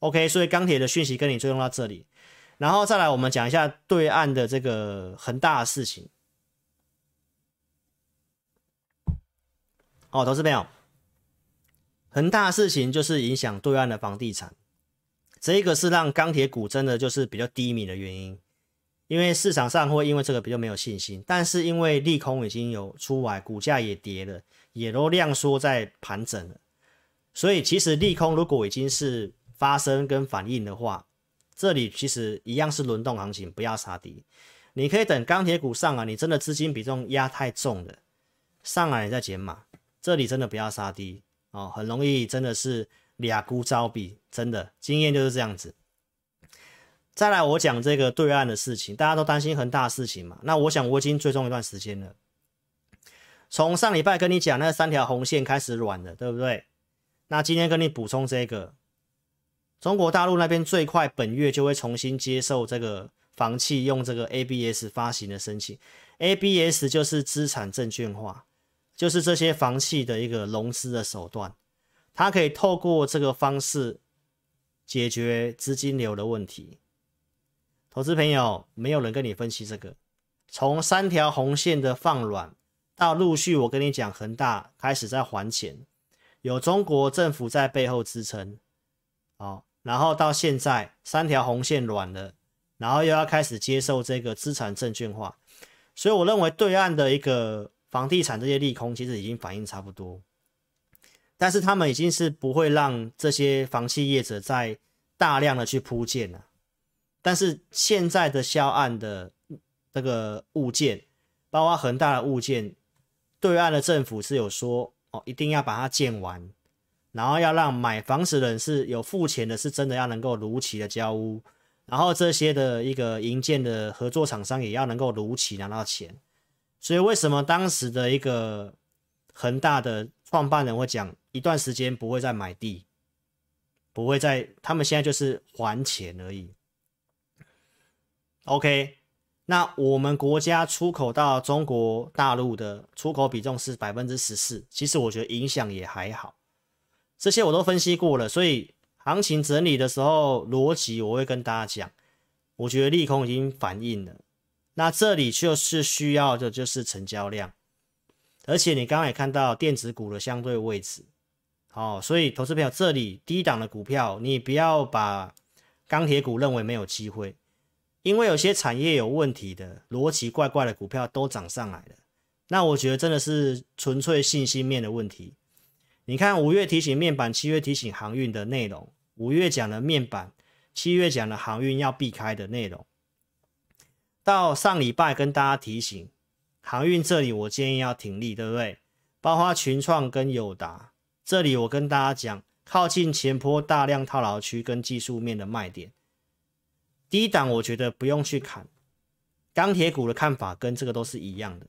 ，OK，所以钢铁的讯息跟你追踪到这里。然后再来，我们讲一下对岸的这个恒大的事情。哦，投资朋友，恒大的事情就是影响对岸的房地产，这个是让钢铁股真的就是比较低迷的原因，因为市场上会因为这个比较没有信心，但是因为利空已经有出来，股价也跌了，也都量缩在盘整了，所以其实利空如果已经是发生跟反应的话，这里其实一样是轮动行情，不要杀低。你可以等钢铁股上啊，你真的资金比重压太重了，上来你再减码。这里真的不要杀低哦，很容易真的是俩孤招比，真的经验就是这样子。再来，我讲这个对岸的事情，大家都担心恒大事情嘛。那我想我已经追踪一段时间了，从上礼拜跟你讲那三条红线开始软了，对不对？那今天跟你补充这个，中国大陆那边最快本月就会重新接受这个房企用这个 ABS 发行的申请，ABS 就是资产证券化，就是这些房企的一个融资的手段，它可以透过这个方式解决资金流的问题。投资朋友，没有人跟你分析这个。从三条红线的放软，到陆续我跟你讲，恒大开始在还钱，有中国政府在背后支撑，好，然后到现在三条红线软了，然后又要开始接受这个资产证券化，所以我认为对岸的一个房地产这些利空其实已经反应差不多，但是他们已经是不会让这些房企业者再大量的去铺建了。但是现在的销案的这个物件，包括恒大的物件，对岸的政府是有说哦，一定要把它建完，然后要让买房子的人是有付钱的，是真的要能够如期的交屋，然后这些的一个营建的合作厂商也要能够如期拿到钱。所以为什么当时的一个恒大的创办人会讲一段时间不会再买地，不会再，他们现在就是还钱而已。OK，那我们国家出口到中国大陆的出口比重是百分之十四，其实我觉得影响也还好。这些我都分析过了，所以行情整理的时候逻辑我会跟大家讲，我觉得利空已经反映了。那这里就是需要的就是成交量，而且你刚刚也看到电子股的相对位置，好，所以投资票这里低档的股票，你不要把钢铁股认为没有机会。因为有些产业有问题的逻辑怪怪的股票都涨上来了，那我觉得真的是纯粹信心面的问题。你看五月提醒面板，七月提醒航运的内容，五月讲的面板，七月讲的航运要避开的内容，到上礼拜跟大家提醒航运这里，我建议要挺立，对不对？包括群创跟友达这里，我跟大家讲靠近前坡大量套牢区跟技术面的卖点。低档我觉得不用去砍，钢铁股的看法跟这个都是一样的。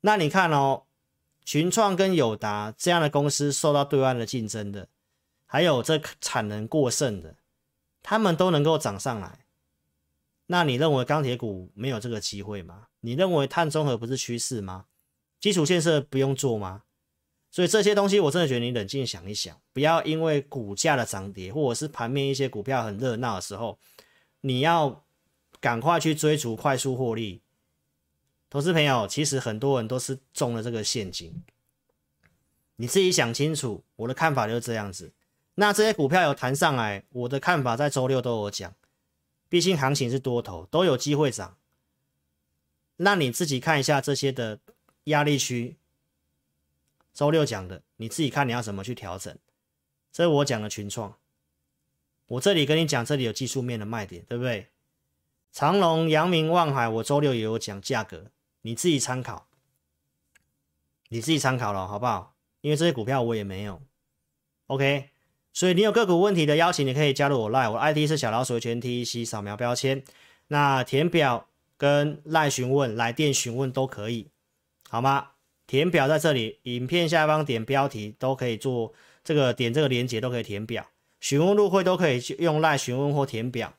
那你看哦，群创跟友达这样的公司受到对岸的竞争的，还有这产能过剩的，他们都能够涨上来。那你认为钢铁股没有这个机会吗？你认为碳中和不是趋势吗？基础建设不用做吗？所以这些东西我真的觉得你冷静想一想，不要因为股价的涨跌，或者是盘面一些股票很热闹的时候。你要赶快去追逐快速获利，投资朋友，其实很多人都是中了这个陷阱。你自己想清楚，我的看法就是这样子。那这些股票有弹上来，我的看法在周六都有讲，毕竟行情是多头，都有机会涨。那你自己看一下这些的压力区，周六讲的，你自己看你要怎么去调整。这是我讲的群创。我这里跟你讲，这里有技术面的卖点，对不对？长隆、阳明、望海，我周六也有讲价格，你自己参考，你自己参考了，好不好？因为这些股票我也没有，OK。所以你有个股问题的邀请，你可以加入我 Line，我的 ID 是小老鼠全 T C，扫描标签，那填表跟 Line 询问、来电询问都可以，好吗？填表在这里，影片下方点标题都可以做这个，点这个连接都可以填表。询问入会都可以用赖询问或填表，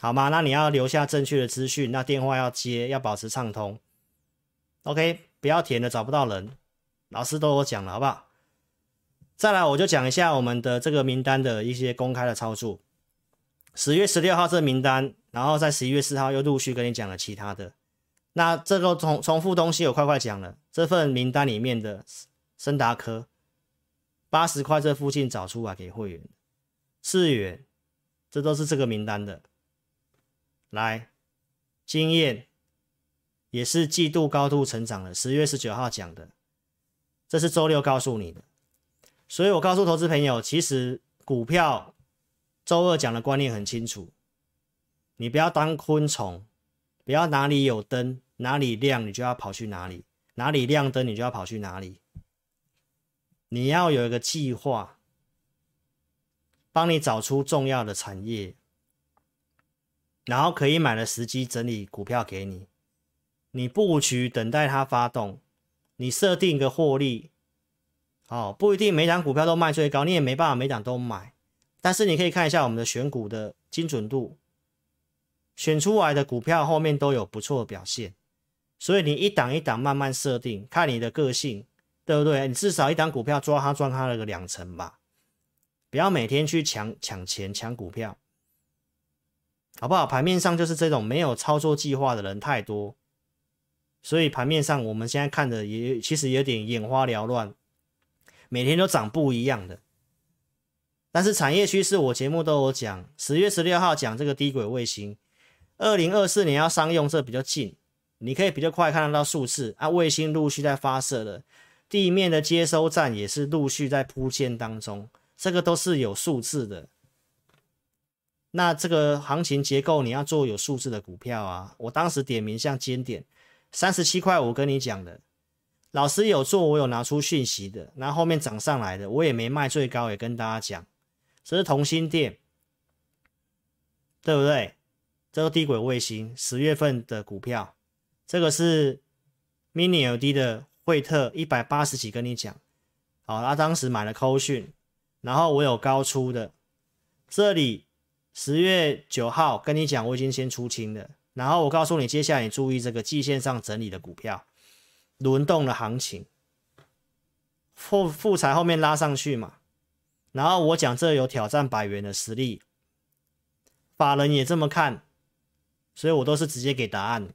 好吗？那你要留下正确的资讯，那电话要接，要保持畅通。OK，不要填了找不到人，老师都有讲了，好不好？再来，我就讲一下我们的这个名单的一些公开的操作。十月十六号这名单，然后在十一月四号又陆续跟你讲了其他的。那这个重重复东西我快快讲了，这份名单里面的升达科八十块这附近找出来给会员。四元，这都是这个名单的。来，经验也是季度高度成长的。十月十九号讲的，这是周六告诉你的。所以我告诉投资朋友，其实股票周二讲的观念很清楚，你不要当昆虫，不要哪里有灯哪里亮你就要跑去哪里，哪里亮灯你就要跑去哪里。你要有一个计划。帮你找出重要的产业，然后可以买的时机整理股票给你，你布局等待它发动，你设定一个获利，哦，不一定每档股票都卖最高，你也没办法每档都买，但是你可以看一下我们的选股的精准度，选出来的股票后面都有不错的表现，所以你一档一档慢慢设定，看你的个性。对不对？你至少一档股票抓它赚它了个两成吧，不要每天去抢抢钱抢股票，好不好？盘面上就是这种没有操作计划的人太多，所以盘面上我们现在看的也其实有点眼花缭乱，每天都涨不一样的。但是产业趋势我节目都有讲，十月十六号讲这个低轨卫星，二零二四年要商用，这比较近，你可以比较快看得到数字啊，卫星陆续在发射了。地面的接收站也是陆续在铺建当中，这个都是有数字的。那这个行情结构你要做有数字的股票啊，我当时点名像尖点三十七块五跟你讲的，老师有做，我有拿出讯息的，那后，后面涨上来的我也没卖最高，也跟大家讲，这是同心电，对不对？这个低轨卫星十月份的股票，这个是 Mini LED 的。惠特一百八十几，跟你讲，好，他当时买了扣讯，然后我有高出的，这里十月九号跟你讲，我已经先出清了，然后我告诉你，接下来你注意这个季线上整理的股票，轮动的行情，富富彩后面拉上去嘛，然后我讲这有挑战百元的实力，法人也这么看，所以我都是直接给答案，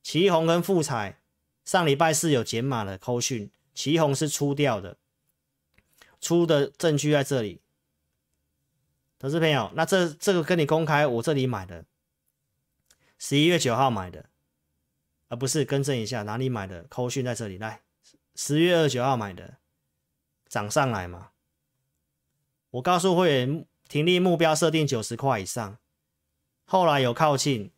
奇鋐跟富彩。上礼拜四有减码的扣讯，奇鋐是出掉的，出的证据在这里。投资朋友，那这这个跟你公开，我这里买的，十一月九号买的，而不是更正一下哪里买的扣讯在这里来，十月二十九号买的，涨上来嘛。我告诉会员，停利目标设定九十块以上，后来有靠近，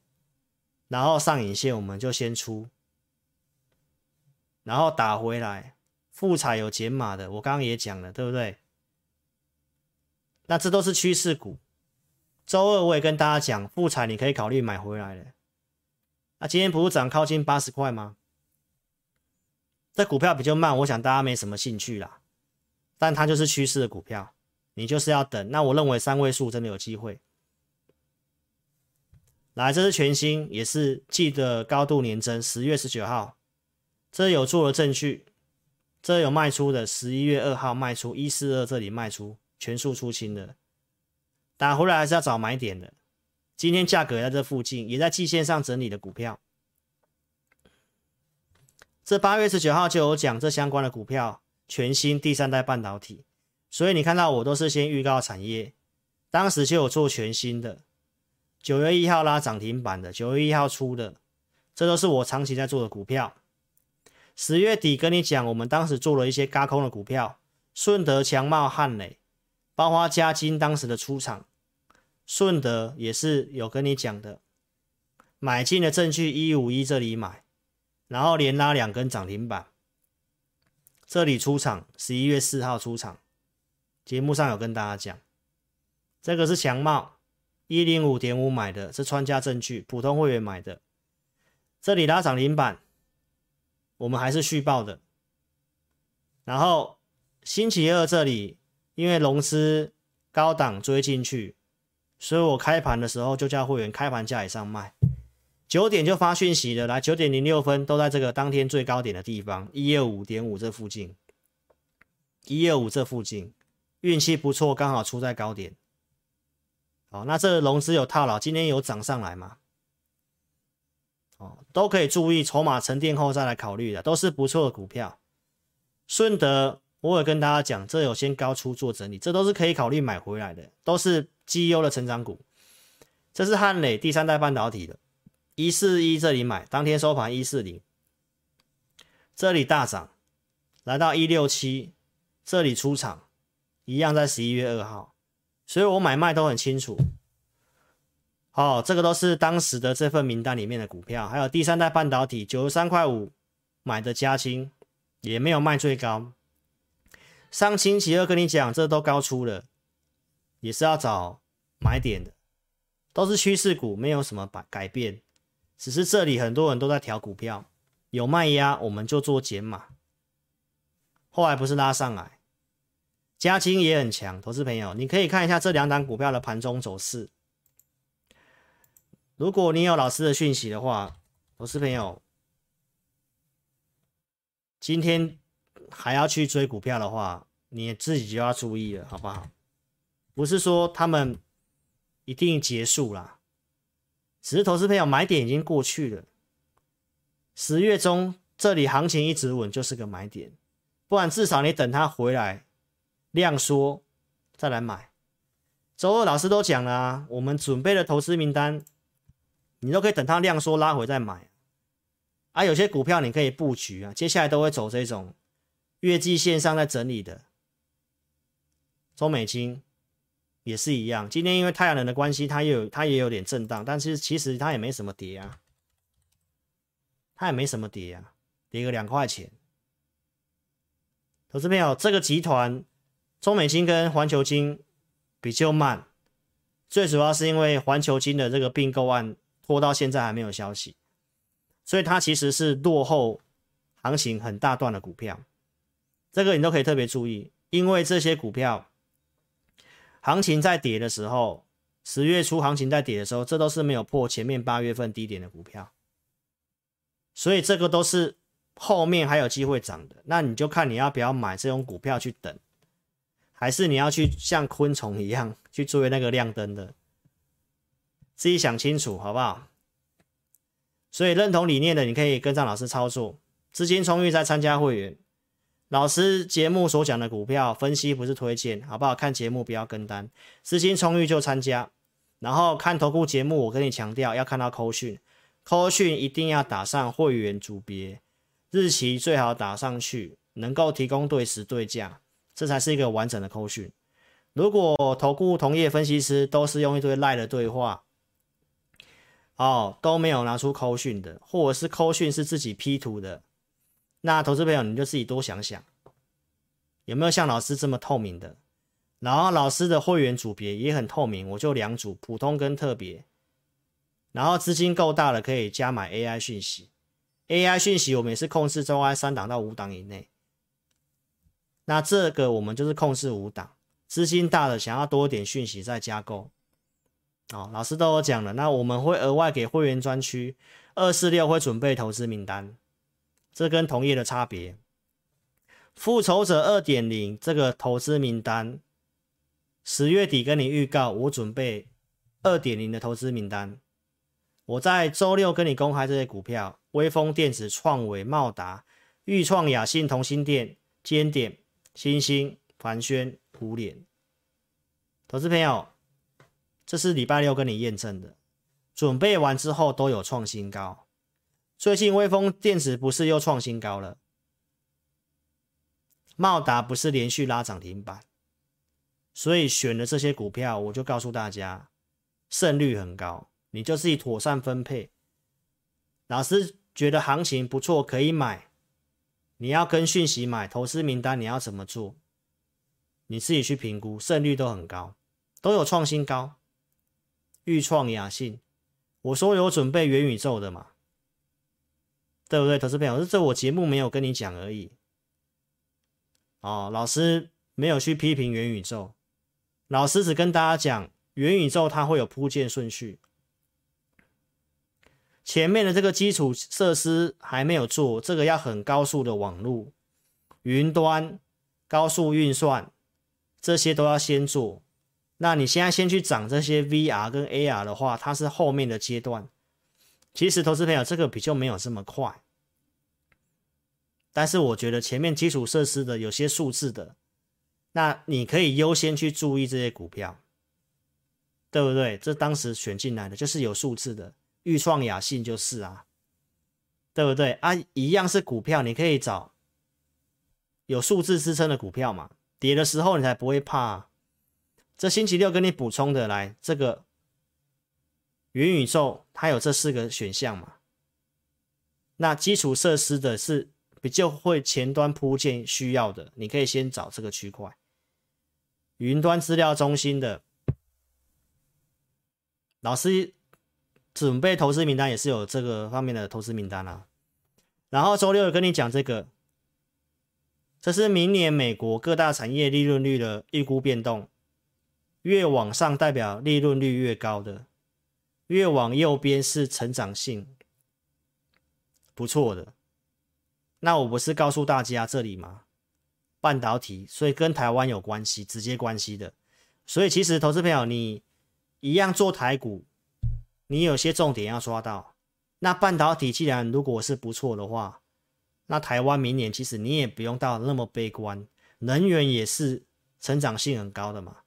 然后上影线我们就先出。然后打回来，复彩有减码的，我刚刚也讲了，对不对？那这都是趋势股。周二我也跟大家讲，复彩你可以考虑买回来了。那今天不是涨靠近八十块吗？这股票比较慢，我想大家没什么兴趣啦。但它就是趋势的股票，你就是要等。那我认为三位数真的有机会。来，这是全新，也是记得高度年增，十月十九号。这有做的证据，这有卖出的，十一月二号卖出一四二，这里卖出全数出清的，打回来还是要找买点的。今天价格在这附近，也在季线上整理的股票。这八月十九号就有讲这相关的股票，全新第三代半导体，所以你看到我都是先预告产业，当时就有做全新的，九月一号拉涨停板的，九月一号出的，这都是我长期在做的股票。十月底跟你讲，我们当时做了一些轧空的股票，顺德、强茂、汉磊，包括嘉金当时的出场，顺德也是有跟你讲的，买进的证据一五一这里买，然后连拉两根涨停板，这里出场，十一月四号出场，节目上有跟大家讲，这个是强茂一零五点五买的，是穿价证据，普通会员买的，这里拉涨停板。我们还是续报的，然后星期二这里因为融资高档追进去，所以我开盘的时候就叫会员开盘价以上卖，九点就发讯息了，来九点零六分都在这个当天最高点的地方，一二五点五这附近，一二五这附近，运气不错，刚好出在高点。好，那这融资有套牢，今天有涨上来吗？哦都可以注意筹码沉淀后再来考虑的，都是不错的股票。顺德，我有跟大家讲，这有先高出做整理，这都是可以考虑买回来的，都是绩优的成长股。这是汉磊第三代半导体的，一四一这里买，当天收盘一四零，这里大涨，来到一六七，这里出场，一样在十一月二号，所以我买卖都很清楚。哦，这个都是当时的这份名单里面的股票，还有第三代半导体九十三块五买的嘉晶，也没有卖最高。上星期二跟你讲，这都高出了，也是要找买点的，都是趋势股，没有什么改改变，只是这里很多人都在调股票，有卖压我们就做减码，后来不是拉上来，嘉晶也很强，投资朋友你可以看一下这两档股票的盘中走势，如果你有老师的讯息的话，投资朋友今天还要去追股票的话，你自己就要注意了，好不好？不是说他们一定结束了，只是投资朋友买点已经过去了。十月中这里行情一直稳，就是个买点，不然至少你等它回来量缩再来买。周二老师都讲了，我们准备的投资名单，你都可以等它量缩拉回再买。啊，有些股票你可以布局啊，接下来都会走这种月季线上在整理的，中美金。也是一样，今天因为太阳能的关系，它也有它也有点震荡，但是其实它也没什么跌啊，它也没什么跌啊，跌个两块钱。投资朋友，这个集团中美金跟环球金比较慢，最主要是因为环球金的这个并购案拖到现在还没有消息，所以它其实是落后行情很大段的股票，这个你都可以特别注意，因为这些股票。行情在跌的时候，十月初行情在跌的时候，这都是没有破前面八月份低点的股票，所以这个都是后面还有机会涨的。那你就看你要不要买这种股票去等，还是你要去像昆虫一样 去追那个亮灯的，自己想清楚好不好？所以认同理念的，你可以跟上老师操作，资金充裕再参加会员。老师节目所讲的股票分析不是推荐，好不好？看节目不要跟单，资金充裕就参加。然后看投顾节目，我跟你强调要看到扣讯，扣讯一定要打上会员组别，日期最好打上去，能够提供对时对价，这才是一个完整的扣讯。如果投顾同业分析师都是用一堆赖的对话，哦，都没有拿出扣讯的，或者是扣讯是自己 P 图的。那投资朋友，你就自己多想想，有没有像老师这么透明的？然后老师的会员组别也很透明，我就两组，普通跟特别。然后资金够大了，可以加买 AI 讯息。AI 讯息我们也是控制中 I 三档到五档以内。那这个我们就是控制五档，资金大了想要多一点讯息再加购。哦，老师都有讲了，那我们会额外给会员专区二四六会准备投资名单。这跟同业的差别，复仇者二点零这个投资名单，十月底跟你预告，我准备二点零的投资名单。我在周六跟你公开这些股票：威锋电子、创纬、茂达、裕创、亚信、同心电、尖点、新兴、凡轩、胡连。投资朋友，这是礼拜六跟你验证的，准备完之后都有创新高。最近威锋电子不是又创新高了？茂达不是连续拉涨停板，所以选的这些股票，我就告诉大家，胜率很高，你就自己妥善分配。老师觉得行情不错，可以买。你要跟讯息买投资名单，你要怎么做？你自己去评估，胜率都很高，都有创新高。裕创、雅信，我说有准备元宇宙的嘛？对不对，投资朋友？这我节目没有跟你讲而已。哦，老师没有去批评元宇宙，老师只跟大家讲，元宇宙它会有铺建顺序。前面的这个基础设施还没有做，这个要很高速的网络、云端、高速运算，这些都要先做。那你现在先去涨这些 VR 跟 AR 的话，它是后面的阶段。其实，投资朋友，这个比较没有这么快，但是我觉得前面基础设施的有些数字的，那你可以优先去注意这些股票，对不对？这当时选进来的就是有数字的，裕创、雅信就是啊，对不对？啊，一样是股票，你可以找有数字支撑的股票嘛，跌的时候你才不会怕。这星期六跟你补充的来这个。元宇宙它有这四个选项嘛？那基础设施的是比较会前端铺建需要的，你可以先找这个区块。云端资料中心的老师准备投资名单也是有这个方面的投资名单啊。然后周六跟你讲这个，这是明年美国各大产业利润率的预估变动，越往上代表利润率越高的，越往右边是成长性不错的。那我不是告诉大家这里吗？半导体，所以跟台湾有关系，直接关系的。所以其实投资朋友，你一样做台股，你有些重点要抓到。那半导体既然如果是不错的话，那台湾明年其实你也不用到那么悲观，能源也是成长性很高的嘛，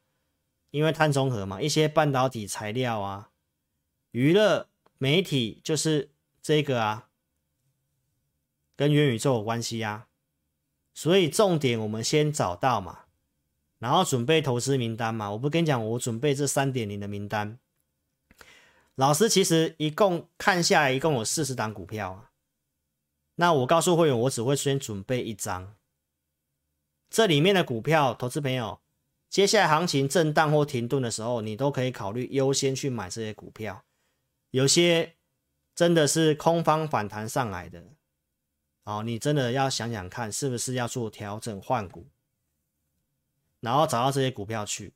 因为碳中和嘛，一些半导体材料啊，娱乐媒体就是这个啊，跟元宇宙有关系啊。所以重点我们先找到嘛，然后准备投资名单嘛。我不跟你讲，我准备这三点零的名单。老师其实一共看下来一共有四十档股票啊。那我告诉会员，我只会先准备一张。这里面的股票，投资朋友，接下来行情震荡或停顿的时候，你都可以考虑优先去买这些股票。有些真的是空方反弹上来的。哦，你真的要想想看，是不是要做调整换股，然后找到这些股票去，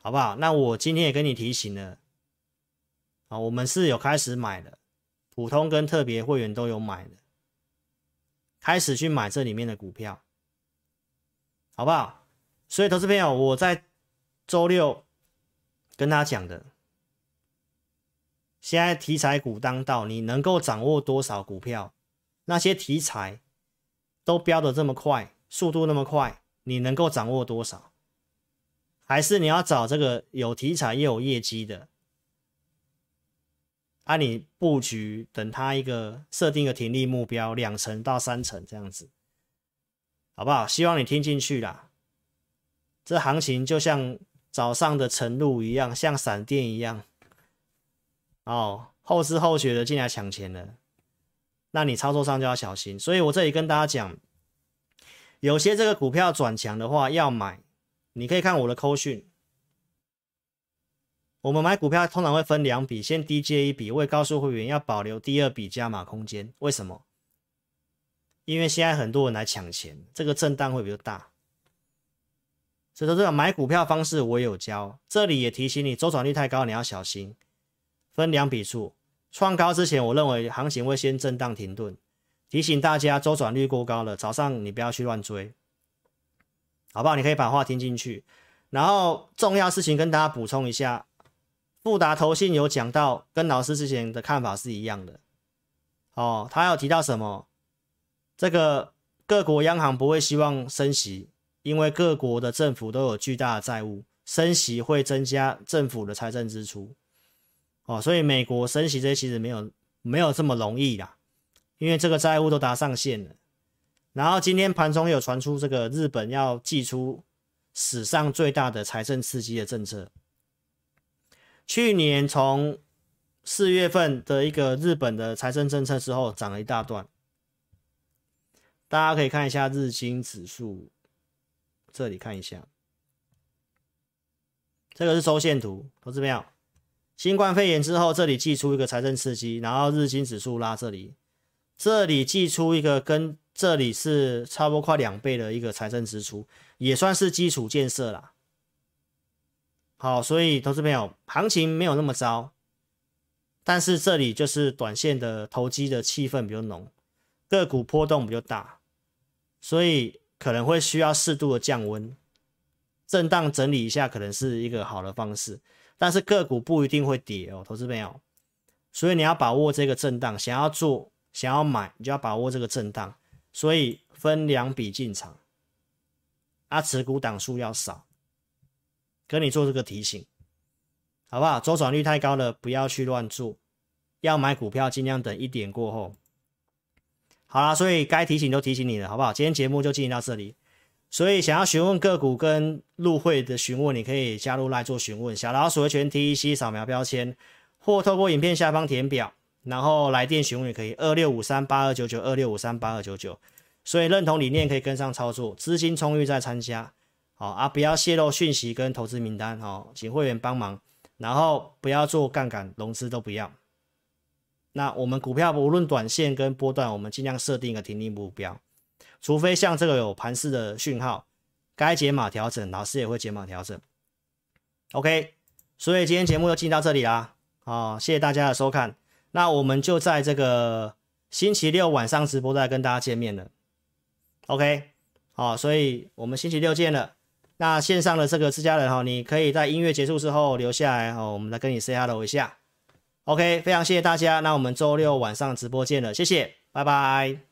好不好？那我今天也跟你提醒了，啊，我们是有开始买的，普通跟特别会员都有买的，开始去买这里面的股票，好不好？所以，投资朋友，我在周六跟他讲的。现在题材股当道，你能够掌握多少股票？那些题材都飙得这么快，速度那么快，你能够掌握多少？还是你要找这个有题材又有业绩的？啊，你布局等它一个设定一个停利目标两成到三成这样子，好不好？希望你听进去啦。这行情就像早上的晨露一样，像闪电一样。哦，后知后觉的进来抢钱了。那你操作上就要小心，所以我这里跟大家讲，有些这个股票转强的话要买，你可以看我的扣讯。我们买股票通常会分两笔，先低接一笔，我也告诉会员要保留第二笔加码空间。为什么？因为现在很多人来抢钱，这个震荡会比较大。所以说这个买股票方式我也有教，这里也提醒你，周转率太高，你要小心。分两笔数。创高之前，我认为行情会先震荡停顿，提醒大家周转率过高了，早上你不要去乱追，好不好？你可以把话听进去。然后重要事情跟大家补充一下，富达投信有讲到，跟老师之前的看法是一样的。哦，他有提到什么？这个各国央行不会希望升息，因为各国的政府都有巨大的债务，升息会增加政府的财政支出。哦，所以美国升息这些其实没有没有这么容易啦，因为这个债务都达上限了。然后今天盘中有传出这个日本要祭出史上最大的财政刺激的政策。去年从四月份的一个日本的财政政策之后涨了一大段，大家可以看一下日经指数，这里看一下，这个是周线图，投资没有？新冠肺炎之后，这里寄出一个财政刺激，然后日经指数拉这里，这里寄出一个跟这里是差不多快两倍的一个财政支出，也算是基础建设啦。好，所以投资朋友，行情没有那么糟，但是这里就是短线的投机的气氛比较浓，个股波动比较大，所以可能会需要适度的降温，震荡整理一下，可能是一个好的方式。但是个股不一定会跌哦，投资朋友，所以你要把握这个震荡，想要做、想要买，你就要把握这个震荡。所以分两笔进场，啊，持股档数要少，跟你做这个提醒，好不好？周转率太高了，不要去乱做，要买股票尽量等一点过后。好啦，所以该提醒都提醒你了，好不好？今天节目就进行到这里。所以想要询问个股跟入会的询问，你可以加入来做询问。小老鼠的全 TEC 扫描标签，或透过影片下方填表，然后来电询问也可以。二六五三八二九九二六五三八二九九。所以认同理念可以跟上操作，资金充裕再参加。好啊，不要泄露讯息跟投资名单。好，请会员帮忙然后不要做杠杆融资都不要。那我们股票无论短线跟波段，我们尽量设定一个停利目标，除非像这个有盘势的讯号，该解码调整，老师也会解码调整。OK，所以今天节目就进到这里啦，好，谢谢大家的收看，那我们就在这个星期六晚上直播再跟大家见面了。OK，好，所以我们星期六见了。那线上的这个自家人哈，你可以在音乐结束之后留下来哦，我们来跟你 say hello 一下。OK，非常谢谢大家，那我们周六晚上直播见了，谢谢，拜拜。